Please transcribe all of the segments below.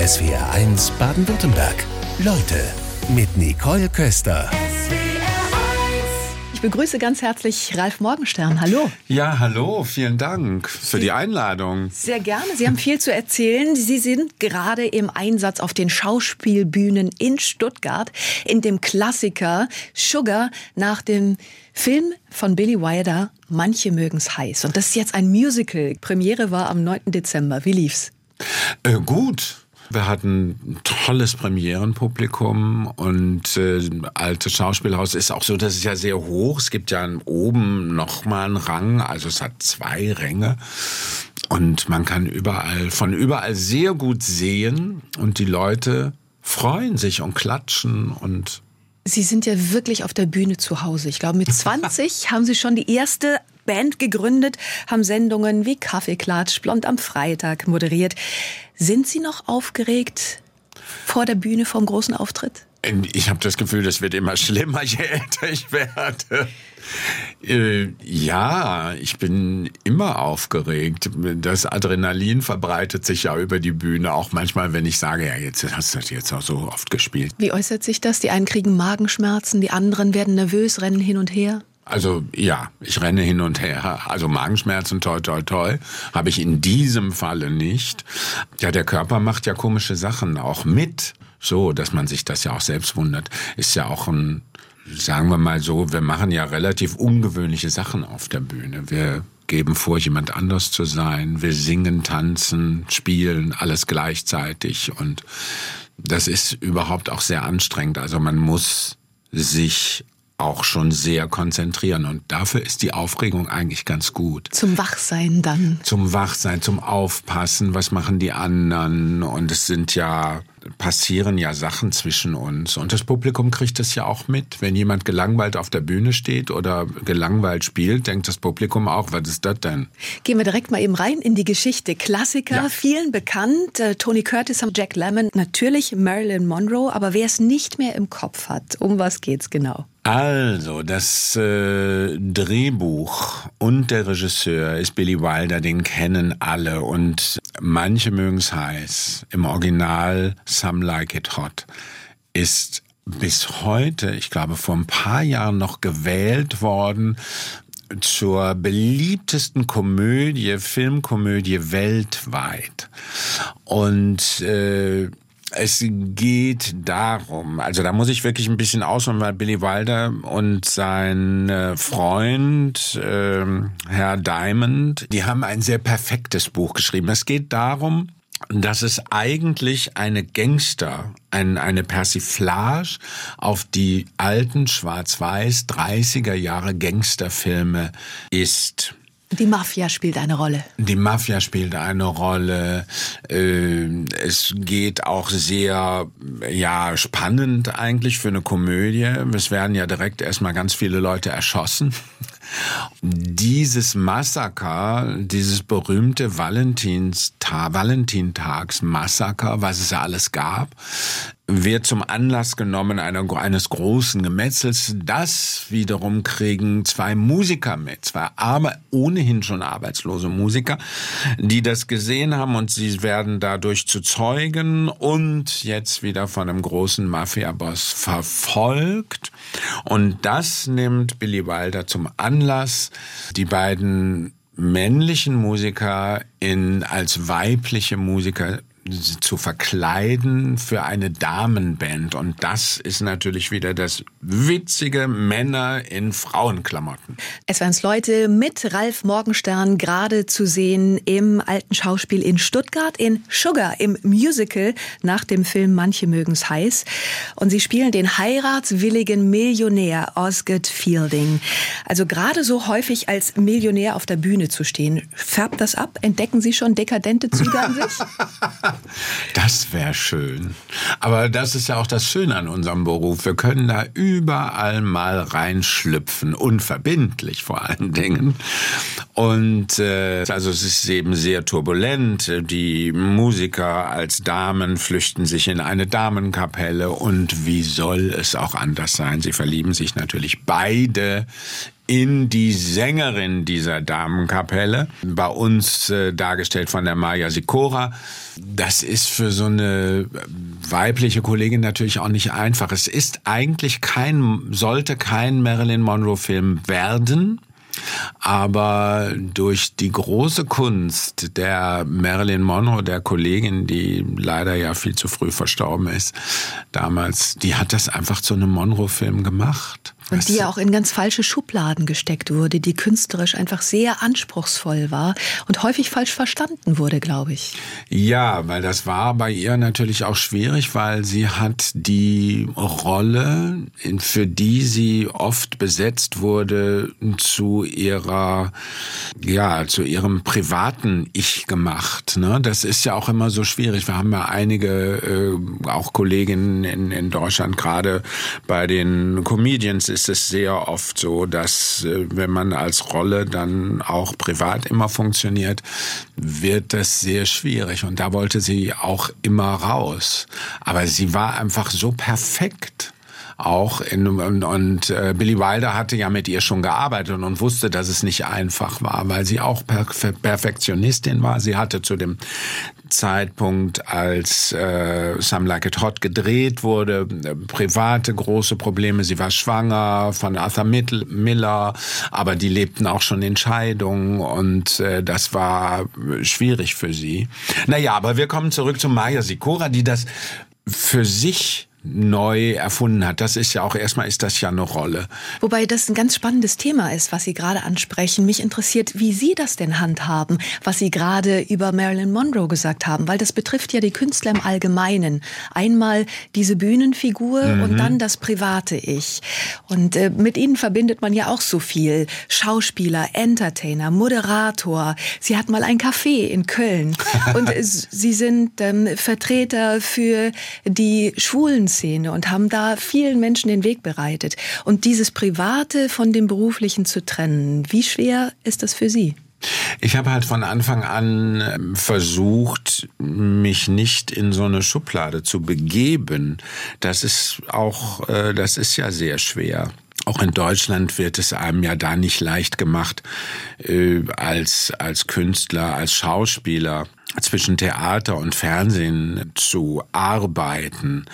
SWR1 Baden-Württemberg. Leute mit Nicole Köster. Ich begrüße ganz herzlich Ralf Morgenstern. Hallo. Ja, hallo, vielen Dank für die Einladung. Sehr gerne. Sie haben viel zu erzählen. Sie sind gerade im Einsatz auf den Schauspielbühnen in Stuttgart in dem Klassiker Sugar nach dem Film von Billy Wilder Manche mögen's heiß. Und das ist jetzt ein Musical. Premiere war am 9. Dezember. Wie lief's? Äh, gut. Wir hatten ein tolles Premierenpublikum und äh, altes Schauspielhaus ist auch so, das ist ja sehr hoch. Es gibt ja oben nochmal einen Rang, also es hat zwei Ränge. Und man kann überall, von überall sehr gut sehen und die Leute freuen sich und klatschen und Sie sind ja wirklich auf der Bühne zu Hause. Ich glaube, mit 20 haben Sie schon die erste Band gegründet, haben Sendungen wie Kaffeeklatsch, Blond am Freitag moderiert. Sind Sie noch aufgeregt vor der Bühne vom großen Auftritt? Ich habe das Gefühl, das wird immer schlimmer, je älter ich werde. Äh, ja, ich bin immer aufgeregt. Das Adrenalin verbreitet sich ja über die Bühne, auch manchmal, wenn ich sage, ja, jetzt hast du das jetzt auch so oft gespielt. Wie äußert sich das? Die einen kriegen Magenschmerzen, die anderen werden nervös, rennen hin und her? Also ja, ich renne hin und her. Also Magenschmerzen, toi, toi, toi, habe ich in diesem Falle nicht. Ja, der Körper macht ja komische Sachen auch mit. So, dass man sich das ja auch selbst wundert. Ist ja auch ein, sagen wir mal so, wir machen ja relativ ungewöhnliche Sachen auf der Bühne. Wir geben vor, jemand anders zu sein. Wir singen, tanzen, spielen, alles gleichzeitig. Und das ist überhaupt auch sehr anstrengend. Also man muss sich auch schon sehr konzentrieren. Und dafür ist die Aufregung eigentlich ganz gut. Zum Wachsein dann. Zum Wachsein, zum Aufpassen, was machen die anderen. Und es sind ja, passieren ja Sachen zwischen uns. Und das Publikum kriegt das ja auch mit. Wenn jemand gelangweilt auf der Bühne steht oder gelangweilt spielt, denkt das Publikum auch, was ist das denn? Gehen wir direkt mal eben rein in die Geschichte. Klassiker, ja. vielen bekannt. Äh, Tony Curtis, Jack Lemmon, natürlich Marilyn Monroe. Aber wer es nicht mehr im Kopf hat, um was geht's genau? Also, das äh, Drehbuch und der Regisseur ist Billy Wilder, den kennen alle und manche mögen es heiß. Im Original Some Like It Hot ist bis heute, ich glaube vor ein paar Jahren noch gewählt worden zur beliebtesten Komödie, Filmkomödie weltweit. Und äh, es geht darum, also da muss ich wirklich ein bisschen ausholen, weil Billy Wilder und sein äh, Freund äh, Herr Diamond, die haben ein sehr perfektes Buch geschrieben. Es geht darum, dass es eigentlich eine Gangster, ein, eine Persiflage auf die alten schwarz-weiß 30er Jahre Gangsterfilme ist. Die Mafia spielt eine Rolle. Die Mafia spielt eine Rolle. Äh, es geht auch sehr, ja, spannend eigentlich für eine Komödie. Es werden ja direkt erstmal ganz viele Leute erschossen. Dieses Massaker, dieses berühmte Valentinstag, Valentintagsmassaker, was es ja alles gab, wird zum Anlass genommen einer, eines großen Gemetzels. Das wiederum kriegen zwei Musiker mit, zwei aber ohnehin schon arbeitslose Musiker, die das gesehen haben und sie werden dadurch zu Zeugen und jetzt wieder von einem großen Mafia-Boss verfolgt. Und das nimmt Billy Wilder zum Anlass, die beiden männlichen Musiker in als weibliche Musiker zu verkleiden für eine Damenband. Und das ist natürlich wieder das witzige Männer in Frauenklamotten. Es waren Leute mit Ralf Morgenstern gerade zu sehen im alten Schauspiel in Stuttgart in Sugar im Musical nach dem Film Manche mögen's heiß. Und sie spielen den heiratswilligen Millionär Osgood Fielding. Also gerade so häufig als Millionär auf der Bühne zu stehen. Färbt das ab? Entdecken Sie schon dekadente Züge an sich? Das wäre schön. Aber das ist ja auch das Schöne an unserem Beruf. Wir können da überall mal reinschlüpfen, unverbindlich vor allen Dingen. Und äh, also es ist eben sehr turbulent. Die Musiker als Damen flüchten sich in eine Damenkapelle und wie soll es auch anders sein? Sie verlieben sich natürlich beide in die Sängerin dieser Damenkapelle, bei uns äh, dargestellt von der Maya Sikora. Das ist für so eine weibliche Kollegin natürlich auch nicht einfach. Es ist eigentlich kein, sollte kein Marilyn Monroe Film werden. Aber durch die große Kunst der Marilyn Monroe, der Kollegin, die leider ja viel zu früh verstorben ist, damals, die hat das einfach zu einem Monroe-Film gemacht. Und die ja auch in ganz falsche Schubladen gesteckt wurde, die künstlerisch einfach sehr anspruchsvoll war und häufig falsch verstanden wurde, glaube ich. Ja, weil das war bei ihr natürlich auch schwierig, weil sie hat die Rolle, für die sie oft besetzt wurde, zu ihrer, ja, zu ihrem privaten Ich gemacht. Ne? Das ist ja auch immer so schwierig. Wir haben ja einige, äh, auch Kolleginnen in, in Deutschland, gerade bei den Comedians ist es sehr oft so, dass äh, wenn man als Rolle dann auch privat immer funktioniert, wird das sehr schwierig. Und da wollte sie auch immer raus. Aber sie war einfach so perfekt auch in, und, und äh, Billy Wilder hatte ja mit ihr schon gearbeitet und wusste, dass es nicht einfach war, weil sie auch Perfektionistin war. Sie hatte zu dem Zeitpunkt, als äh, Some Like It Hot gedreht wurde, äh, private große Probleme. Sie war schwanger von Arthur Miller, aber die lebten auch schon in Scheidung und äh, das war schwierig für sie. Naja, aber wir kommen zurück zu Maya Sikora, die das für sich neu erfunden hat. Das ist ja auch erstmal ist das ja eine Rolle. Wobei das ein ganz spannendes Thema ist, was Sie gerade ansprechen. Mich interessiert, wie Sie das denn handhaben, was Sie gerade über Marilyn Monroe gesagt haben, weil das betrifft ja die Künstler im Allgemeinen. Einmal diese Bühnenfigur mhm. und dann das private Ich. Und äh, mit Ihnen verbindet man ja auch so viel. Schauspieler, Entertainer, Moderator. Sie hat mal ein Café in Köln und Sie sind ähm, Vertreter für die Schwulen Szene und haben da vielen Menschen den Weg bereitet. Und dieses Private von dem Beruflichen zu trennen, wie schwer ist das für Sie? Ich habe halt von Anfang an ähm, versucht, mich nicht in so eine Schublade zu begeben. Das ist auch, äh, das ist ja sehr schwer. Auch in Deutschland wird es einem ja da nicht leicht gemacht, äh, als, als Künstler, als Schauspieler zwischen Theater und Fernsehen zu arbeiten.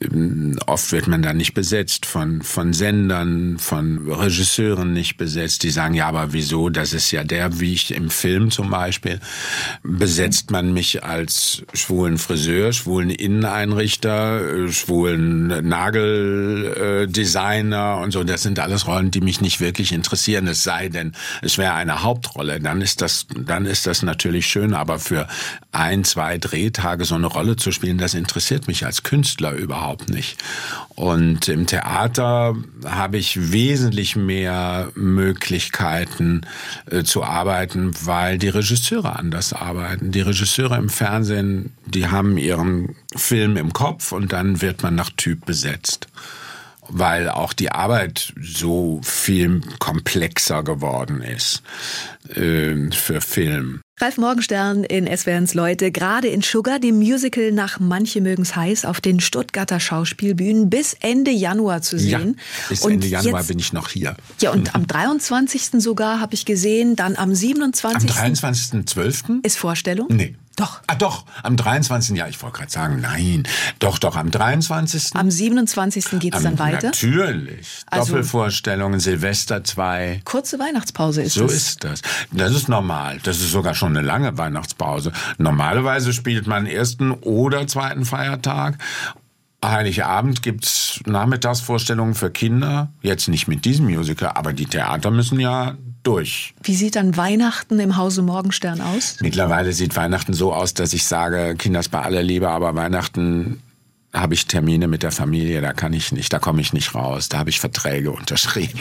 Ähm, oft wird man da nicht besetzt von, von Sendern, von Regisseuren nicht besetzt. Die sagen, ja, aber wieso? Das ist ja der, wie ich im Film zum Beispiel, besetzt man mich als schwulen Friseur, schwulen Inneneinrichter, äh, schwulen Nageldesigner und so. Das sind alles Rollen, die mich nicht wirklich interessieren. Es sei denn, es wäre eine Hauptrolle. Dann ist das, dann ist das natürlich schön, aber für ein, zwei Drehtage so eine Rolle zu spielen, das interessiert mich als Künstler überhaupt nicht. Und im Theater habe ich wesentlich mehr Möglichkeiten äh, zu arbeiten, weil die Regisseure anders arbeiten. Die Regisseure im Fernsehen, die haben ihren Film im Kopf und dann wird man nach Typ besetzt weil auch die Arbeit so viel komplexer geworden ist äh, für Film. Ralf Morgenstern in SWRs Leute, gerade in Sugar, dem Musical nach Manche mögen's heiß auf den Stuttgarter Schauspielbühnen bis Ende Januar zu sehen. Ja, bis und Ende Januar jetzt, bin ich noch hier. Ja, und am 23. sogar habe ich gesehen, dann am 27. Am 23.12. ist Vorstellung? Nee. Doch. Ah, doch, am 23. Ja, ich wollte gerade sagen, nein. Doch, doch, am 23. Am 27. geht's am, dann weiter? Natürlich. Also, Doppelvorstellungen, Silvester 2. Kurze Weihnachtspause ist so das. So ist das. Das ist normal. Das ist sogar schon eine lange Weihnachtspause. Normalerweise spielt man ersten oder zweiten Feiertag Heiligabend gibt's Nachmittagsvorstellungen für Kinder. Jetzt nicht mit diesem Musical, aber die Theater müssen ja durch. Wie sieht dann Weihnachten im Hause Morgenstern aus? Mittlerweile sieht Weihnachten so aus, dass ich sage, Kinders bei aller Liebe, aber Weihnachten habe ich Termine mit der Familie, da kann ich nicht, da komme ich nicht raus, da habe ich Verträge unterschrieben.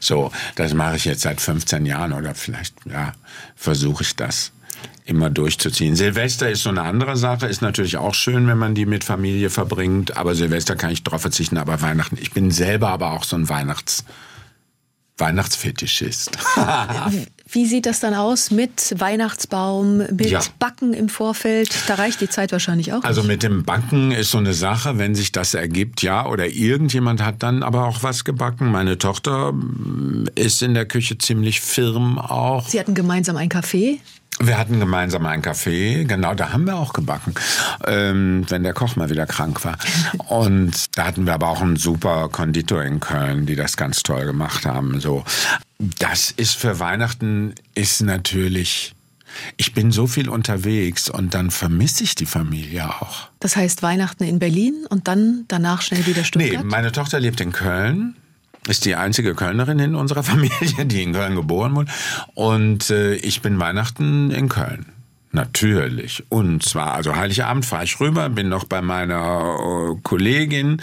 so, das mache ich jetzt seit 15 Jahren oder vielleicht, ja, versuche ich das immer durchzuziehen. Silvester ist so eine andere Sache, ist natürlich auch schön, wenn man die mit Familie verbringt, aber Silvester kann ich drauf verzichten, aber Weihnachten, ich bin selber aber auch so ein Weihnachts Weihnachtsfetischist. Wie sieht das dann aus mit Weihnachtsbaum, mit Ja. Backen im Vorfeld? Da reicht die Zeit wahrscheinlich auch. Also nicht. mit dem Backen ist so eine Sache, wenn sich das ergibt, ja, oder irgendjemand hat dann aber auch was gebacken. Meine Tochter mm, ist in der Küche ziemlich firm auch. Sie hatten gemeinsam ein Café. Wir hatten gemeinsam einen Kaffee, genau, da haben wir auch gebacken, ähm, wenn der Koch mal wieder krank war. Und da hatten wir aber auch einen super Konditor in Köln, die das ganz toll gemacht haben. So, das ist für Weihnachten ist natürlich. Ich bin so viel unterwegs und dann vermisse ich die Familie auch. Das heißt Weihnachten in Berlin und dann danach schnell wieder Nee, Stuttgart. meine Tochter lebt in Köln. Ist die einzige Kölnerin in unserer Familie, die in Köln geboren wurde. Und äh, ich bin Weihnachten in Köln. Natürlich. Und zwar, also Heiligabend fahre ich rüber, bin noch bei meiner äh, Kollegin,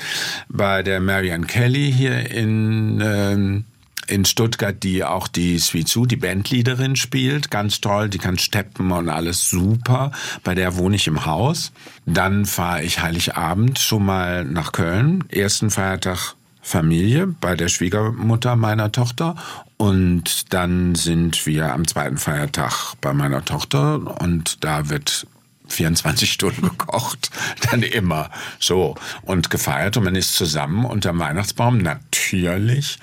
bei der Marianne Kelly hier in, ähm, in Stuttgart, die auch die Sue, die Bandleaderin spielt. Ganz toll, die kann steppen und alles super. Bei der wohne ich im Haus. Dann fahre ich Heiligabend schon mal nach Köln. Ersten Feiertag Familie bei der Schwiegermutter meiner Tochter. Und dann sind wir am zweiten Feiertag bei meiner Tochter. Und da wird 24 Stunden gekocht, dann immer so. Und gefeiert. Und man ist zusammen unterm Weihnachtsbaum natürlich.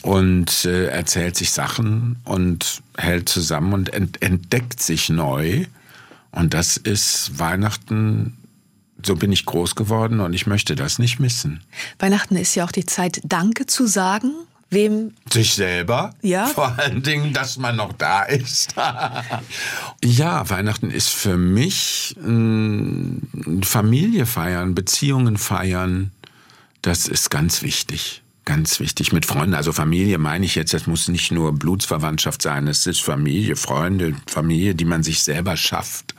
Und äh, erzählt sich Sachen und hält zusammen und ent entdeckt sich neu. Und das ist Weihnachten so bin ich groß geworden und ich möchte das nicht missen. Weihnachten ist ja auch die Zeit, Danke zu sagen. Wem? Sich selber. Ja. Vor allen Dingen, dass man noch da ist. ja, Weihnachten ist für mich mh, Familie feiern, Beziehungen feiern. Das ist ganz wichtig. Ganz wichtig. Mit Freunden, also Familie meine ich jetzt, das muss nicht nur Blutsverwandtschaft sein, es ist Familie, Freunde, Familie, die man sich selber schafft.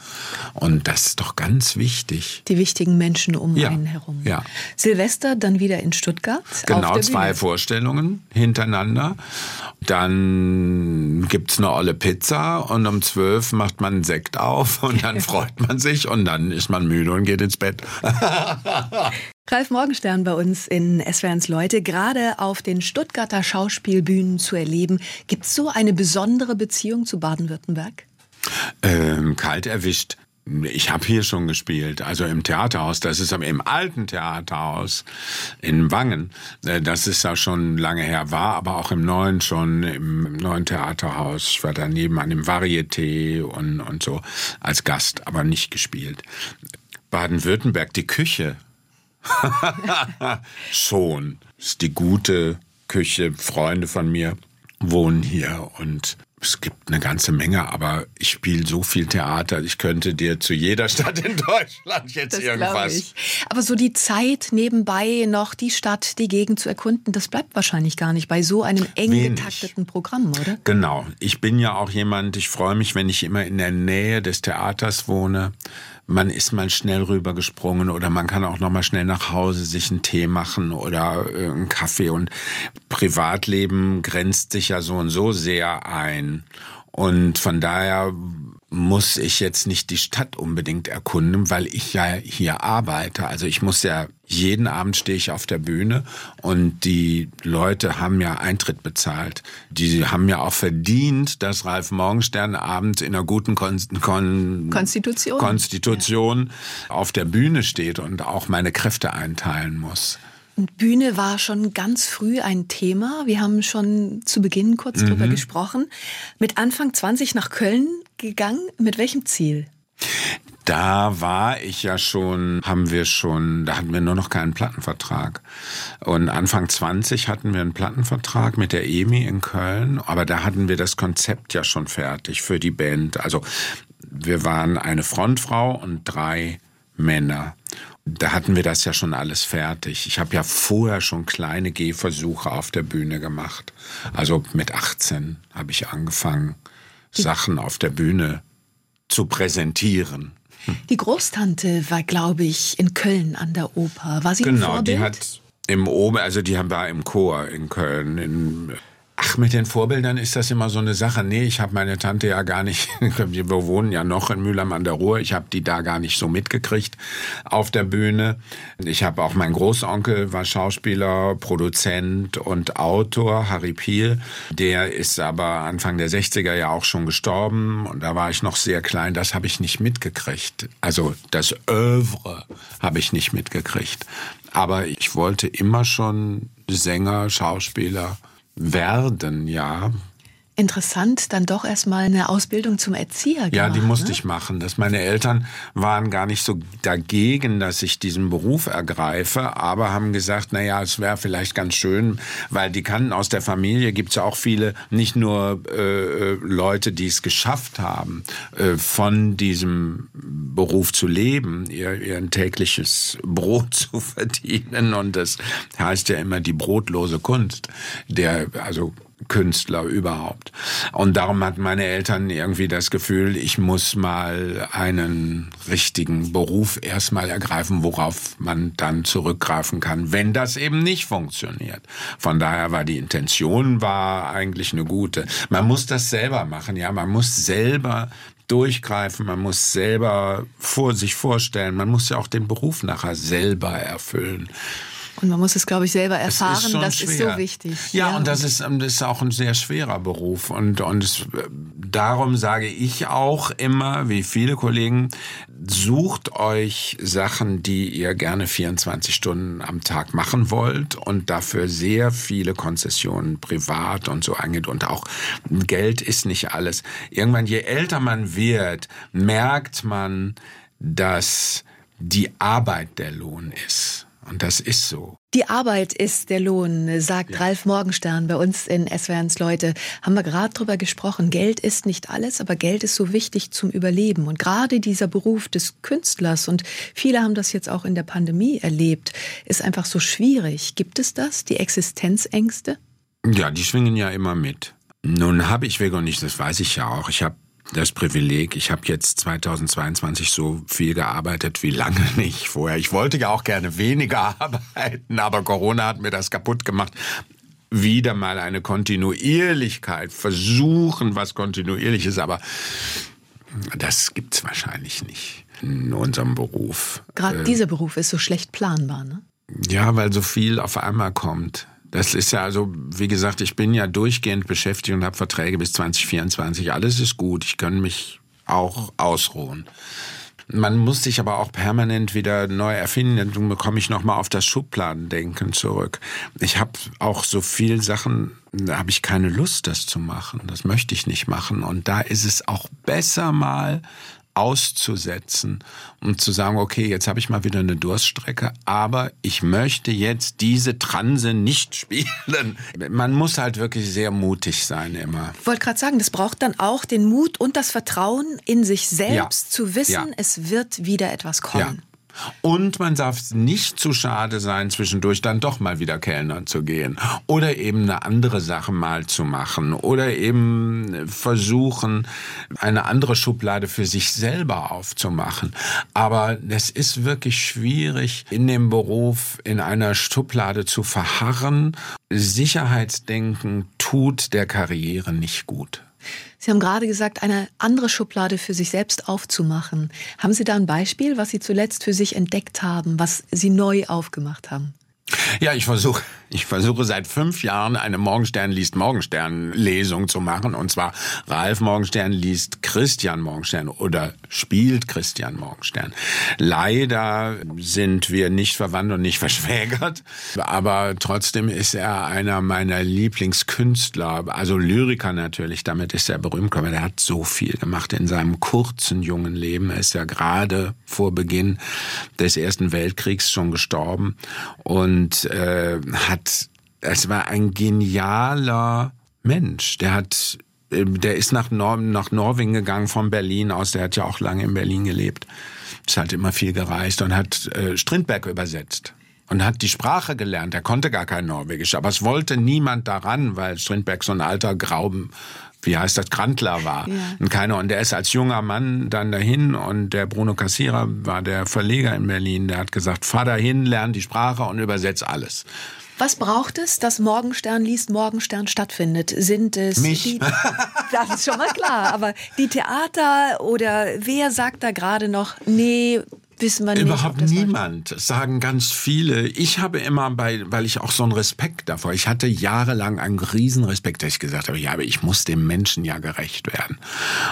Und das ist doch ganz wichtig. Die wichtigen Menschen um Ja, einen herum. ja. Silvester dann wieder in Stuttgart. Genau, zwei Bühne. Vorstellungen hintereinander. Dann gibt's eine olle Pizza und um zwölf macht man einen Sekt auf und dann freut man sich und dann ist man müde und geht ins Bett. Ralf Morgenstern bei uns in SWRs Leute, gerade auf den Stuttgarter Schauspielbühnen zu erleben. Gibt es so eine besondere Beziehung zu Baden-Württemberg? Ähm, kalt erwischt. Ich habe hier schon gespielt, also im Theaterhaus. Das ist aber im alten Theaterhaus in Wangen. Äh, Das ist ja schon lange her, war aber auch im neuen schon, im neuen Theaterhaus. Ich war daneben an dem Varieté und, und so als Gast, aber nicht gespielt. Baden-Württemberg, die Küche. schon. Ist die gute Küche. Freunde von mir wohnen hier und es gibt eine ganze Menge, aber ich spiele so viel Theater, ich könnte dir zu jeder Stadt in Deutschland jetzt glaub irgendwas. ich. Aber so die Zeit nebenbei noch die Stadt, die Gegend zu erkunden, das bleibt wahrscheinlich gar nicht bei so einem eng Wenig. getakteten Programm, oder? Genau. Ich bin ja auch jemand, ich freue mich, wenn ich immer in der Nähe des Theaters wohne. Man ist mal schnell rübergesprungen oder man kann auch noch mal schnell nach Hause sich einen Tee machen oder äh, einen Kaffee und Privatleben grenzt sich ja so und so sehr ein. Und von daher muss ich jetzt nicht die Stadt unbedingt erkunden, weil ich ja hier arbeite. Also ich muss ja, jeden Abend stehe ich auf der Bühne und die Leute haben ja Eintritt bezahlt. Die haben ja auch verdient, dass Ralf Morgenstern abends in einer guten Kon Kon Konstitution. Konstitution auf der Bühne steht und auch meine Kräfte einteilen muss. Und Bühne war schon ganz früh ein Thema. Wir haben schon zu Beginn kurz Mhm. drüber gesprochen. Mit Anfang 20 nach Köln gegangen. Mit welchem Ziel? Da war ich ja schon, haben wir schon, da hatten wir nur noch keinen Plattenvertrag. Und Anfang 20 hatten wir einen Plattenvertrag mit der EMI in Köln, aber da hatten wir das Konzept ja schon fertig für die Band. Also wir waren eine Frontfrau und drei Männer. Da hatten wir das ja schon alles fertig. Ich habe ja vorher schon kleine Gehversuche auf der Bühne gemacht. Also mit 18 habe ich angefangen, Sachen auf der Bühne zu präsentieren. Die Großtante war, glaube ich, in Köln an der Oper. War sie ein Genau, Vorbild? die hat im Ober, also die haben war im Chor in Köln. In, Ach, mit den Vorbildern ist das immer so eine Sache. Nee, ich habe meine Tante ja gar nicht, wir wohnen ja noch in Mülheim an der Ruhr, ich habe die da gar nicht so mitgekriegt auf der Bühne. Ich habe auch mein Großonkel war Schauspieler, Produzent und Autor, Harry Piel. Der ist aber Anfang der 60er ja auch schon gestorben und da war ich noch sehr klein, das habe ich nicht mitgekriegt. Also das Övre habe ich nicht mitgekriegt. Aber ich wollte immer schon Sänger, Schauspieler, werden, ja. Interessant, dann doch erstmal eine Ausbildung zum Erzieher gemacht. Ja, die musste ne? ich machen. Das meine Eltern waren gar nicht so dagegen, dass ich diesen Beruf ergreife, aber haben gesagt, na ja, es wäre vielleicht ganz schön, weil die kannten aus der Familie gibt's ja auch viele, nicht nur äh, Leute, die es geschafft haben, äh, von diesem Beruf zu leben, ihr, ihr tägliches Brot zu verdienen und das heißt ja immer die brotlose Kunst, der also Künstler überhaupt. Und darum hatten meine Eltern irgendwie das Gefühl, ich muss mal einen richtigen Beruf erstmal ergreifen, worauf man dann zurückgreifen kann, wenn das eben nicht funktioniert. Von daher war die Intention war eigentlich eine gute. Man muss das selber machen, ja, man muss selber durchgreifen, man muss selber vor sich vorstellen, man muss ja auch den Beruf nachher selber erfüllen. Und man muss es, glaube ich, selber erfahren. Ist das schwer. ist so wichtig. Ja, ja, und das ist, ähm, das ist auch ein sehr schwerer Beruf. Und, und es, darum sage ich auch immer, wie viele Kollegen, sucht euch Sachen, die ihr gerne 24 Stunden am Tag machen wollt und dafür sehr viele Konzessionen privat und so angeht. Und auch Geld ist nicht alles. Irgendwann, je älter man wird, merkt man, dass die Arbeit der Lohn ist. Und das ist so. Die Arbeit ist der Lohn, sagt ja. Ralf Morgenstern bei uns in SWRs Leute. Haben wir gerade drüber gesprochen. Geld ist nicht alles, aber Geld ist so wichtig zum Überleben. Und gerade dieser Beruf des Künstlers, und viele haben das jetzt auch in der Pandemie erlebt, ist einfach so schwierig. Gibt es das, die Existenzängste? Ja, die schwingen ja immer mit. Nun habe ich Wego nicht, das weiß ich ja auch. Ich habe das Privileg. Ich habe jetzt 2022 so viel gearbeitet wie lange nicht vorher. Ich wollte ja auch gerne weniger arbeiten, aber Corona hat mir das kaputt gemacht. Wieder mal eine Kontinuierlichkeit, versuchen, was kontinuierlich ist, aber das gibt's wahrscheinlich nicht in unserem Beruf. Gerade äh, dieser Beruf ist so schlecht planbar, ne? Ja, weil so viel auf einmal kommt. Das ist ja also, wie gesagt, ich bin ja durchgehend beschäftigt und habe Verträge bis 2024. Alles ist gut. Ich kann mich auch ausruhen. Man muss sich aber auch permanent wieder neu erfinden. Dann bekomme ich nochmal auf das Schubladendenken zurück. Ich habe auch so viel Sachen, da habe ich keine Lust, das zu machen. Das möchte ich nicht machen. Und da ist es auch besser mal auszusetzen und zu sagen, okay, jetzt habe ich mal wieder eine Durststrecke, aber ich möchte jetzt diese Transe nicht spielen. Man muss halt wirklich sehr mutig sein immer. Ich wollte gerade sagen, das braucht dann auch den Mut und das Vertrauen in sich selbst ja. zu wissen, ja. es wird wieder etwas kommen. Ja. Und man darf nicht zu schade sein, zwischendurch dann doch mal wieder Kellner zu gehen. Oder eben eine andere Sache mal zu machen. Oder eben versuchen, eine andere Schublade für sich selber aufzumachen. Aber es ist wirklich schwierig, in dem Beruf in einer Schublade zu verharren. Sicherheitsdenken tut der Karriere nicht gut. Sie haben gerade gesagt, eine andere Schublade für sich selbst aufzumachen. Haben Sie da ein Beispiel, was Sie zuletzt für sich entdeckt haben, was Sie neu aufgemacht haben? Ja, ich versuche ich versuche seit fünf Jahren eine Morgenstern liest Morgenstern Lesung zu machen. Und zwar Ralf Morgenstern liest Christian Morgenstern oder spielt Christian Morgenstern. Leider sind wir nicht verwandt und nicht verschwägert. Aber trotzdem ist er einer meiner Lieblingskünstler. Also Lyriker natürlich. Damit ist er berühmt geworden. Er hat so viel gemacht in seinem kurzen jungen Leben. Er ist ja gerade vor Beginn des Ersten Weltkriegs schon gestorben und äh, hat es war ein genialer Mensch. Der hat, ähm, der ist nach, Nor nach Norwegen gegangen von Berlin aus. Der hat ja auch lange in Berlin gelebt. Ist halt immer viel gereist und hat äh, Strindberg übersetzt und hat die Sprache gelernt. Er konnte gar kein Norwegisch, aber es wollte niemand daran, weil Strindberg so ein alter Grauben, wie heißt das, Grantler war. Ja. Und keiner, und der ist als junger Mann dann dahin und der Bruno Cassira war der Verleger in Berlin, der hat gesagt, fahr dahin, lern die Sprache und übersetz alles. Was braucht es, dass Morgenstern liest, Morgenstern stattfindet? Sind es Mich? Die, das ist schon mal klar, aber die Theater oder wer sagt da gerade noch, nee, wissen wir nicht. Überhaupt niemand, das sagen ganz viele. Ich habe immer bei, weil ich auch so einen Respekt davor, ich hatte jahrelang einen Riesenrespekt, dass ich gesagt habe, ja, aber ich muss dem Menschen ja gerecht werden.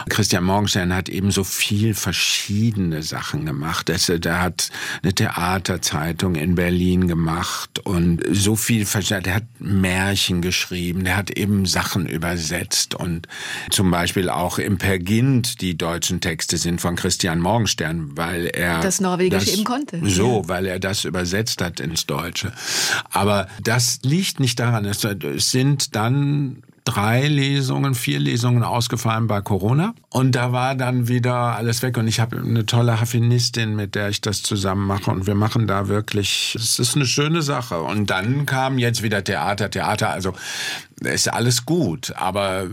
Christian Morgenstern hat eben so viel verschiedene Sachen gemacht. Der hat eine Theaterzeitung in Berlin gemacht und so viel, der hat Märchen geschrieben, der hat eben Sachen übersetzt und zum Beispiel auch im Pergint die deutschen Texte sind von Christian Morgenstern, weil er das Norwegisch das, eben konnte. So, ja. weil er das übersetzt hat ins Deutsche. Aber das liegt nicht daran. Es sind dann drei Lesungen, vier Lesungen ausgefallen bei Corona. Und da war dann wieder alles weg. Und ich habe eine tolle Haffinistin, mit der ich das zusammen mache. Und wir machen da wirklich, es ist eine schöne Sache. Und dann kam jetzt wieder Theater, Theater. Also ist alles gut. Aber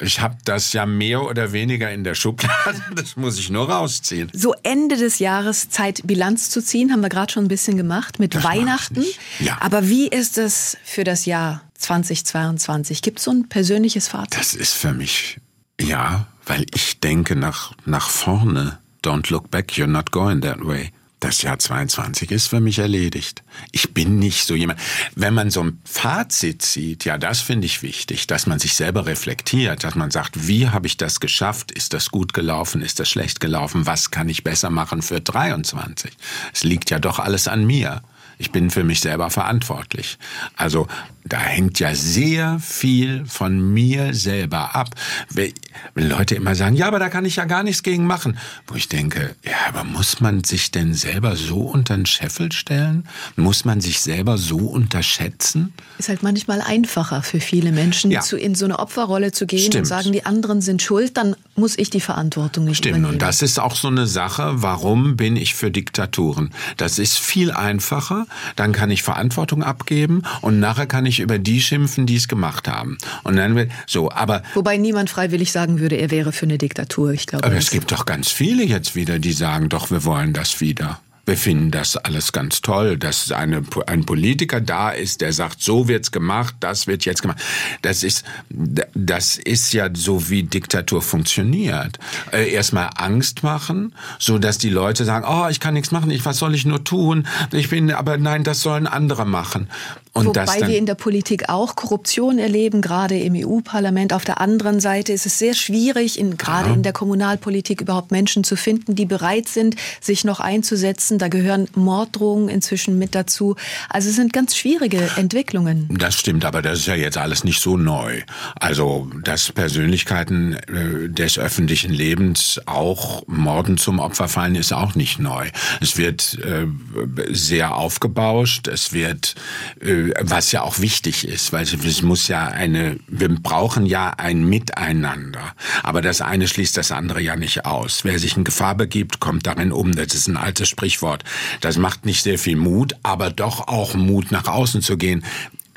ich habe das ja mehr oder weniger in der Schublade. Das muss ich nur rausziehen. So Ende des Jahres Zeit Bilanz zu ziehen, haben wir gerade schon ein bisschen gemacht mit das Weihnachten. Ja. Aber wie ist es für das Jahr 2022? Gibt es so ein persönliches Fazit? Das ist für mich ja, weil ich denke nach nach vorne. Don't look back, you're not going that way das Jahr 22 ist für mich erledigt. Ich bin nicht so jemand. Wenn man so ein Fazit zieht, ja, das finde ich wichtig, dass man sich selber reflektiert, dass man sagt, wie habe ich das geschafft? Ist das gut gelaufen? Ist das schlecht gelaufen? Was kann ich besser machen für 23? Es liegt ja doch alles an mir. Ich bin für mich selber verantwortlich. Also da hängt ja sehr viel von mir selber ab. Wenn Leute immer sagen, ja, aber da kann ich ja gar nichts gegen machen. Wo ich denke, ja, aber muss man sich denn selber so unter den Scheffel stellen? Muss man sich selber so unterschätzen? Ist halt manchmal einfacher für viele Menschen, ja. zu, in so eine Opferrolle zu gehen Stimmt. und sagen, die anderen sind schuld, dann muss ich die Verantwortung nicht Stimmt. übernehmen. Und das ist auch so eine Sache, warum bin ich für Diktaturen? Das ist viel einfacher, dann kann ich Verantwortung abgeben und nachher kann ich über die schimpfen, die es gemacht haben. Und dann wird so, aber wobei niemand freiwillig sagen würde, er wäre für eine Diktatur. Ich glaube. Aber es gibt doch ganz viele jetzt wieder, die sagen, doch wir wollen das wieder. Wir finden das alles ganz toll, dass eine, ein Politiker da ist, der sagt, so wird's gemacht, das wird jetzt gemacht. Das ist, das ist ja so, wie Diktatur funktioniert. Äh, erstmal Angst machen, so dass die Leute sagen, oh, ich kann nichts machen, ich, was soll ich nur tun? Ich bin, aber nein, das sollen andere machen. Und Wobei wir in der Politik auch Korruption erleben, gerade im EU-Parlament. Auf der anderen Seite ist es sehr schwierig, in, gerade ja. in der Kommunalpolitik überhaupt Menschen zu finden, die bereit sind, sich noch einzusetzen. Da gehören Morddrohungen inzwischen mit dazu. Also es sind ganz schwierige Entwicklungen. Das stimmt, aber das ist ja jetzt alles nicht so neu. Also, dass Persönlichkeiten äh, des öffentlichen Lebens auch Morden zum Opfer fallen, ist auch nicht neu. Es wird äh, sehr aufgebauscht, es wird äh, was ja auch wichtig ist, weil es muss ja eine, wir brauchen ja ein Miteinander. Aber das eine schließt das andere ja nicht aus. Wer sich in Gefahr begibt, kommt darin um. Das ist ein altes Sprichwort. Das macht nicht sehr viel Mut, aber doch auch Mut, nach außen zu gehen.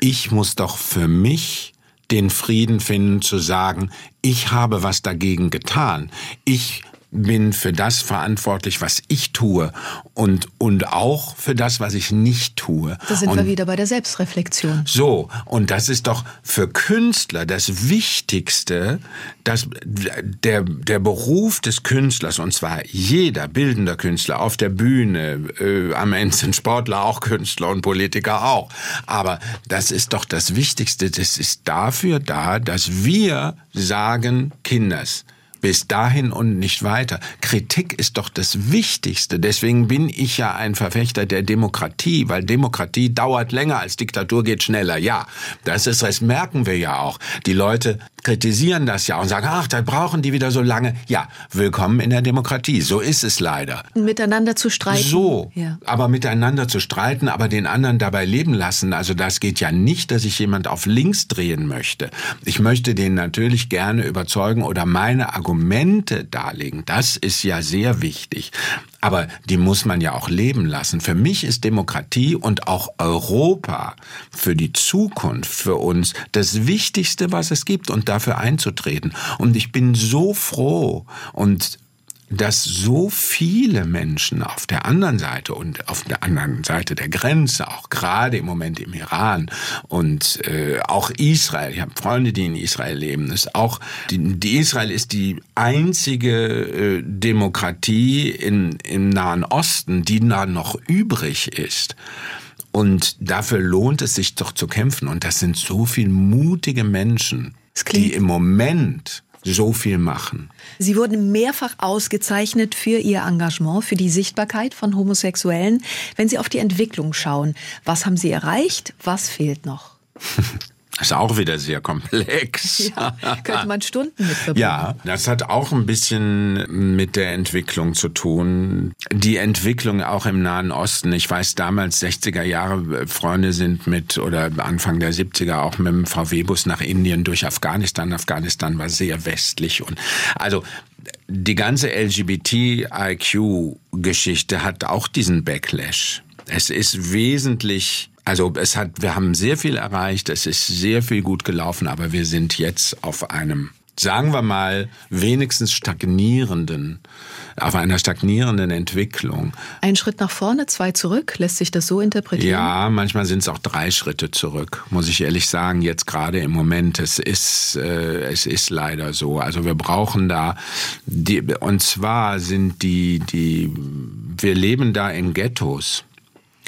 Ich muss doch für mich den Frieden finden, zu sagen, ich habe was dagegen getan. Ich bin für das verantwortlich, was ich tue und, und auch für das, was ich nicht tue. Da sind und wir wieder bei der Selbstreflexion. So, und das ist doch für Künstler das Wichtigste, dass der, der Beruf des Künstlers, und zwar jeder bildender Künstler auf der Bühne, äh, am Ende sind Sportler auch Künstler und Politiker auch, aber das ist doch das Wichtigste, das ist dafür da, dass wir sagen, Kinders, bis dahin und nicht weiter. Kritik ist doch das Wichtigste. Deswegen bin ich ja ein Verfechter der Demokratie, weil Demokratie dauert länger als Diktatur geht schneller. Ja, das ist, das merken wir ja auch. Die Leute kritisieren das ja und sagen, ach, da brauchen die wieder so lange. Ja, willkommen in der Demokratie. So ist es leider. Miteinander zu streiten. So, ja. aber miteinander zu streiten, aber den anderen dabei leben lassen. Also das geht ja nicht, dass ich jemand auf links drehen möchte. Ich möchte den natürlich gerne überzeugen oder meine Argumente Argumente darlegen. Das ist ja sehr wichtig. Aber die muss man ja auch leben lassen. Für mich ist Demokratie und auch Europa für die Zukunft, für uns, das Wichtigste, was es gibt und dafür einzutreten. Und ich bin so froh und dass so viele Menschen auf der anderen Seite und auf der anderen Seite der Grenze, auch gerade im Moment im Iran und äh, auch Israel, ich habe Freunde, die in Israel leben, ist auch die, die Israel ist die einzige äh, Demokratie in, im Nahen Osten, die da noch übrig ist. Und dafür lohnt es sich doch zu kämpfen. Und das sind so viele mutige Menschen, die im Moment so viel machen. Sie wurden mehrfach ausgezeichnet für Ihr Engagement, für die Sichtbarkeit von Homosexuellen. Wenn Sie auf die Entwicklung schauen, was haben Sie erreicht? Was fehlt noch? ist auch wieder sehr komplex. Ja, könnte man Stunden mit verbringen. Ja, das hat auch ein bisschen mit der Entwicklung zu tun. Die Entwicklung auch im Nahen Osten. Ich weiß damals, 60er Jahre, Freunde sind mit, oder Anfang der 70er auch mit dem VW-Bus nach Indien durch Afghanistan. Afghanistan war sehr westlich und, also, die ganze LGBTIQ-Geschichte hat auch diesen Backlash. Es ist wesentlich also es hat, wir haben sehr viel erreicht, es ist sehr viel gut gelaufen, aber wir sind jetzt auf einem, sagen wir mal, wenigstens stagnierenden, auf einer stagnierenden Entwicklung. Ein Schritt nach vorne, zwei zurück, lässt sich das so interpretieren? Ja, manchmal sind es auch drei Schritte zurück, muss ich ehrlich sagen, jetzt gerade im Moment. Es ist, äh, es ist leider so. Also wir brauchen da, die, und zwar sind die, die, wir leben da in Ghettos.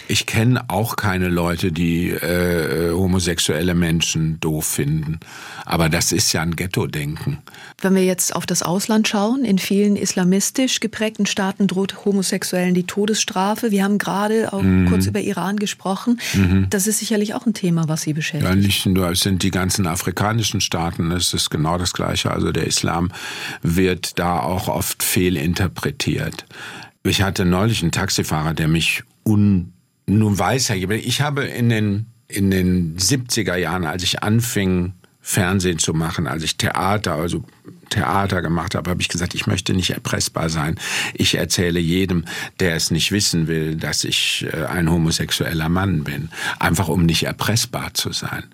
Ich kenne auch keine Leute, die äh, homosexuelle Menschen doof finden. Aber das ist ja ein Ghetto-Denken. Wenn wir jetzt auf das Ausland schauen, in vielen islamistisch geprägten Staaten droht Homosexuellen die Todesstrafe. Wir haben gerade auch mhm. kurz über Iran gesprochen. Mhm. Das ist sicherlich auch ein Thema, was Sie beschäftigt. Ja, nicht nur, es sind die ganzen afrikanischen Staaten, es ist genau das Gleiche. Also der Islam wird da auch oft fehlinterpretiert. Ich hatte neulich einen Taxifahrer, der mich un nun weiß Herr Gebel, ich habe in den, in den 70er Jahren, als ich anfing, Fernsehen zu machen, als ich Theater, also Theater gemacht habe, habe ich gesagt, ich möchte nicht erpressbar sein. Ich erzähle jedem, der es nicht wissen will, dass ich äh, ein homosexueller Mann bin, einfach um nicht erpressbar zu sein.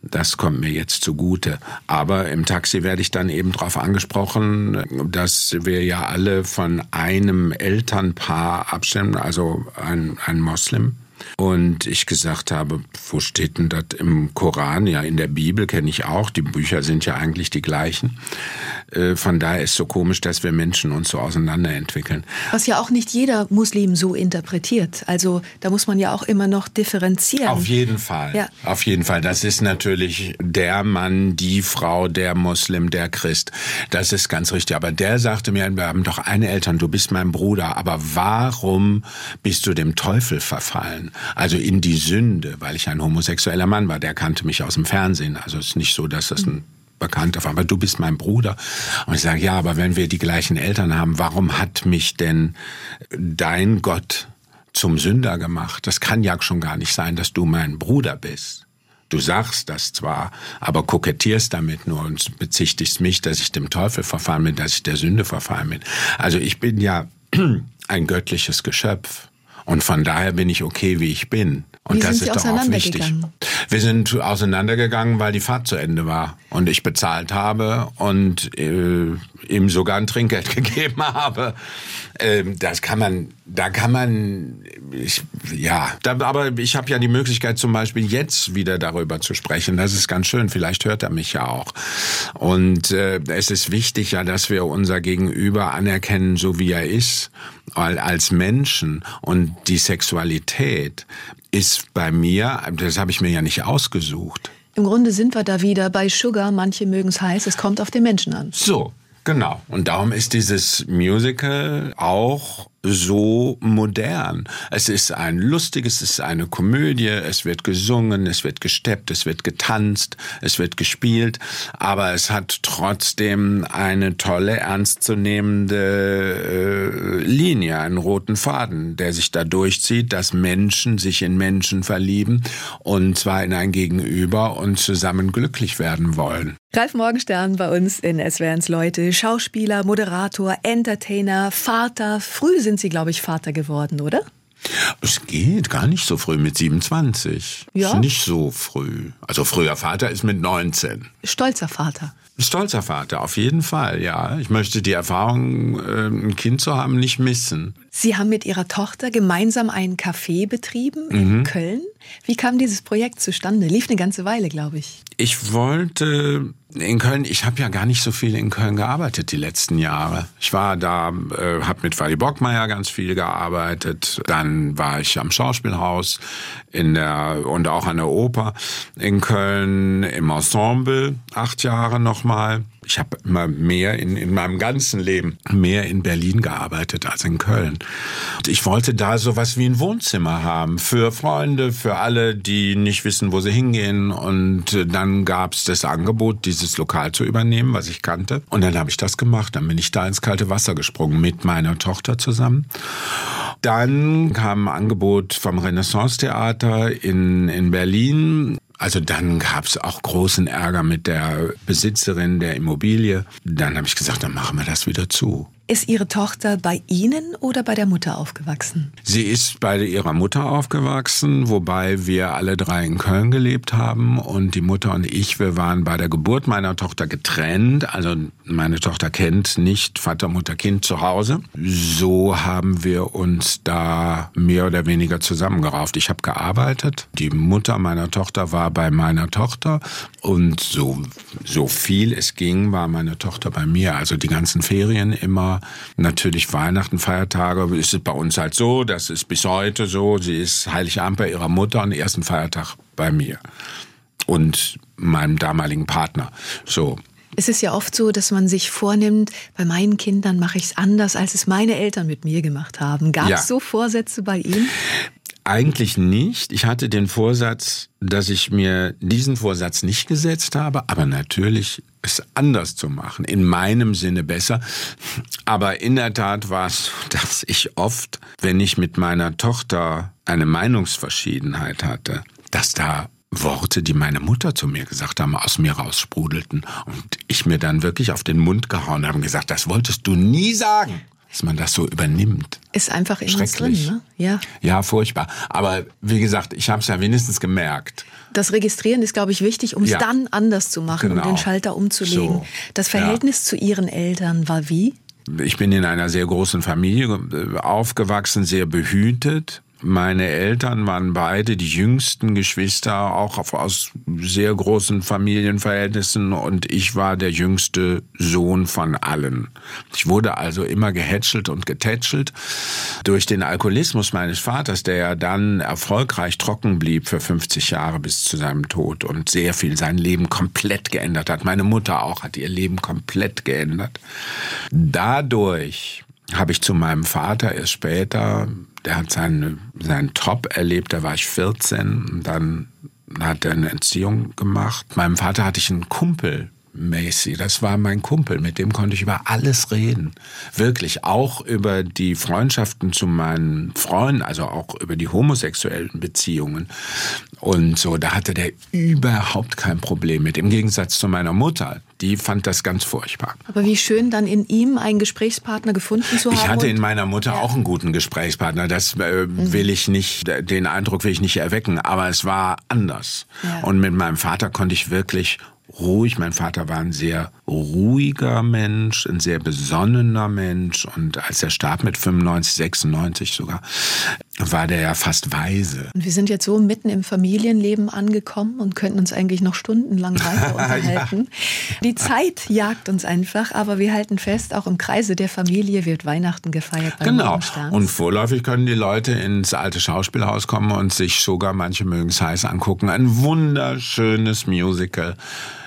Das kommt mir jetzt zugute. Aber im Taxi werde ich dann eben darauf angesprochen, dass wir ja alle von einem Elternpaar abstimmen, also ein, ein Moslem und ich gesagt habe, wo steht denn das im Koran? Ja, in der Bibel kenne ich auch. Die Bücher sind ja eigentlich die gleichen. Äh, von daher ist es so komisch, dass wir Menschen uns so auseinanderentwickeln. Was ja auch nicht jeder Muslim so interpretiert. Also da muss man ja auch immer noch differenzieren. Auf jeden Fall. Ja. Auf jeden Fall. Das ist natürlich der Mann, die Frau, der Muslim, der Christ. Das ist ganz richtig. Aber der sagte mir, wir haben doch eine Eltern, du bist mein Bruder. Aber warum bist du dem Teufel verfallen? Also in die Sünde, weil ich ein homosexueller Mann war. Der kannte mich aus dem Fernsehen. Also es ist nicht so, dass das ein Bekannter war, aber du bist mein Bruder. Und ich sage, ja, aber wenn wir die gleichen Eltern haben, warum hat mich denn dein Gott zum Sünder gemacht? Das kann ja schon gar nicht sein, dass du mein Bruder bist. Du sagst das zwar, aber kokettierst damit nur und bezichtigst mich, dass ich dem Teufel verfallen bin, dass ich der Sünde verfallen bin. Also ich bin ja ein göttliches Geschöpf. Und von daher bin ich okay, wie ich bin. Und wie das ist doch auch wichtig. Wir sind auseinandergegangen, weil die Fahrt zu Ende war und ich bezahlt habe und äh, ihm sogar ein Trinkgeld gegeben habe. Äh, das kann man, da kann man, ich, ja, da, aber ich habe ja die Möglichkeit zum Beispiel jetzt wieder darüber zu sprechen. Das ist ganz schön. Vielleicht hört er mich ja auch. Und äh, es ist wichtig ja, dass wir unser Gegenüber anerkennen, so wie er ist, als Menschen und die Sexualität ist bei mir, das habe ich mir ja nicht ausgesucht. Im Grunde sind wir da wieder bei Sugar. Manche mögen es heiß, es kommt auf den Menschen an. So, genau. Und darum ist dieses Musical auch so modern. Es ist ein lustiges, es ist eine Komödie, es wird gesungen, es wird gesteppt, es wird getanzt, es wird gespielt, aber es hat trotzdem eine tolle, ernstzunehmende äh, Linie, einen roten Faden, der sich da durchzieht, dass Menschen sich in Menschen verlieben und zwar in ein Gegenüber und zusammen glücklich werden wollen. Ralf Morgenstern bei uns in SWRs Leute, Schauspieler, Moderator, Entertainer, Vater, früh sind Sie, glaube ich, Vater geworden, oder? Es geht gar nicht so früh mit 27. Ja? Ist nicht so früh. Also früher Vater ist mit 19. Stolzer Vater. Stolzer Vater, auf jeden Fall, ja. Ich möchte die Erfahrung, äh, ein Kind zu haben, nicht missen. Sie haben mit Ihrer Tochter gemeinsam einen Café betrieben in Mhm. Köln. Wie kam dieses Projekt zustande? Lief eine ganze Weile, glaube ich. Ich wollte in Köln, ich habe ja gar nicht so viel in Köln gearbeitet die letzten Jahre. Ich war da, äh, habe mit Wally Bockmeier ganz viel gearbeitet. Dann war ich am Schauspielhaus in der und auch an der Oper in Köln im Ensemble acht Jahre nochmal. Ich habe immer mehr in, in meinem ganzen Leben mehr in Berlin gearbeitet als in Köln. Und ich wollte da sowas wie ein Wohnzimmer haben für Freunde, für alle, die nicht wissen, wo sie hingehen. Und äh, dann gab es das Angebot, dieses Lokal zu übernehmen, was ich kannte. Und dann habe ich das gemacht. Dann bin ich da ins kalte Wasser gesprungen mit meiner Tochter zusammen. Dann kam ein Angebot vom Renaissance Theater in, in Berlin. Also dann gab es auch großen Ärger mit der Besitzerin der Immobilie. Dann habe ich gesagt, dann machen wir das wieder zu. Ist Ihre Tochter bei Ihnen oder bei der Mutter aufgewachsen? Sie ist bei ihrer Mutter aufgewachsen, wobei wir alle drei in Köln gelebt haben und die Mutter und ich, wir waren bei der Geburt meiner Tochter getrennt. Also meine Tochter kennt nicht Vater, Mutter, Kind zu Hause. So haben wir uns da mehr oder weniger zusammengerauft. Ich habe gearbeitet, die Mutter meiner Tochter war bei meiner Tochter und so, so viel es ging, war meine Tochter bei mir. Also die ganzen Ferien immer Natürlich Weihnachten, Feiertage ist es bei uns halt so, das ist bis heute so. Sie ist Heiligabend bei ihrer Mutter und ersten Feiertag bei mir und meinem damaligen Partner. So. Es ist ja oft so, dass man sich vornimmt, bei meinen Kindern mache ich es anders, als es meine Eltern mit mir gemacht haben. Gab es Ja. so Vorsätze bei Ihnen? Eigentlich nicht. Ich hatte den Vorsatz, dass ich mir diesen Vorsatz nicht gesetzt habe, aber natürlich es anders zu machen, in meinem Sinne besser. Aber in der Tat war es so, dass ich oft, wenn ich mit meiner Tochter eine Meinungsverschiedenheit hatte, dass da Worte, die meine Mutter zu mir gesagt haben, aus mir raussprudelten und ich mir dann wirklich auf den Mund gehauen habe und gesagt, das wolltest du nie sagen, dass man das so übernimmt. Ist einfach in uns drin, Schrecklich. ne? Ja. Ja, furchtbar. Aber wie gesagt, ich habe es ja wenigstens gemerkt. Das Registrieren ist, glaube ich, wichtig, um es Ja. dann anders zu machen, um Genau. den Schalter umzulegen. So. Das Verhältnis zu Ihren Eltern war wie? Ich bin in einer sehr großen Familie äh, aufgewachsen, sehr behütet. Meine Eltern waren beide die jüngsten Geschwister, auch aus sehr großen Familienverhältnissen und ich war der jüngste Sohn von allen. Ich wurde also immer gehätschelt und getätschelt. Durch den Alkoholismus meines Vaters, der ja dann erfolgreich trocken blieb für 50 Jahre bis zu seinem Tod und sehr viel sein Leben komplett geändert hat. Meine Mutter auch hat ihr Leben komplett geändert. Dadurch habe ich zu meinem Vater erst später, der hat seinen, seinen Top erlebt, da war ich 14, und dann hat er eine Entziehung gemacht. Meinem Vater hatte ich einen Kumpel, Macy, das war mein Kumpel, mit dem konnte ich über alles reden. Wirklich, auch über die Freundschaften zu meinen Freunden, also auch über die homosexuellen Beziehungen. Und so, da hatte der überhaupt kein Problem mit. Im Gegensatz zu meiner Mutter, die fand das ganz furchtbar. Aber wie schön, dann in ihm einen Gesprächspartner gefunden zu haben. Ich hatte in meiner Mutter auch einen guten Gesprächspartner. Das äh, Mhm. will ich nicht, den Eindruck will ich nicht erwecken. Aber es war anders. Ja. Und mit meinem Vater konnte ich wirklich ruhig. Mein Vater war ein sehr ruhiger Mensch, ein sehr besonnener Mensch. Und als er starb mit 95, 96 sogar, war der ja fast weise. Und wir sind jetzt so mitten im Familienleben angekommen und könnten uns eigentlich noch stundenlang weiter unterhalten. Die Zeit jagt uns einfach, aber wir halten fest, auch im Kreise der Familie wird Weihnachten gefeiert Genau. Und vorläufig können die Leute ins alte Schauspielhaus kommen und sich Sugar, manche mögen es heiß angucken. Ein wunderschönes Musical.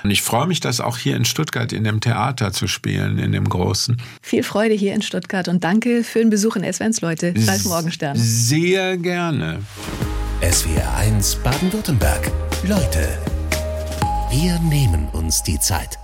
Und ich freue mich, das auch hier in Stuttgart in dem Theater zu spielen, in dem großen. Viel Freude hier in Stuttgart und danke für den Besuch in Esvens, Leute. Ralf Morgenstern. Sehr gerne. SWR 1 Baden-Württemberg. Leute, wir nehmen uns die Zeit.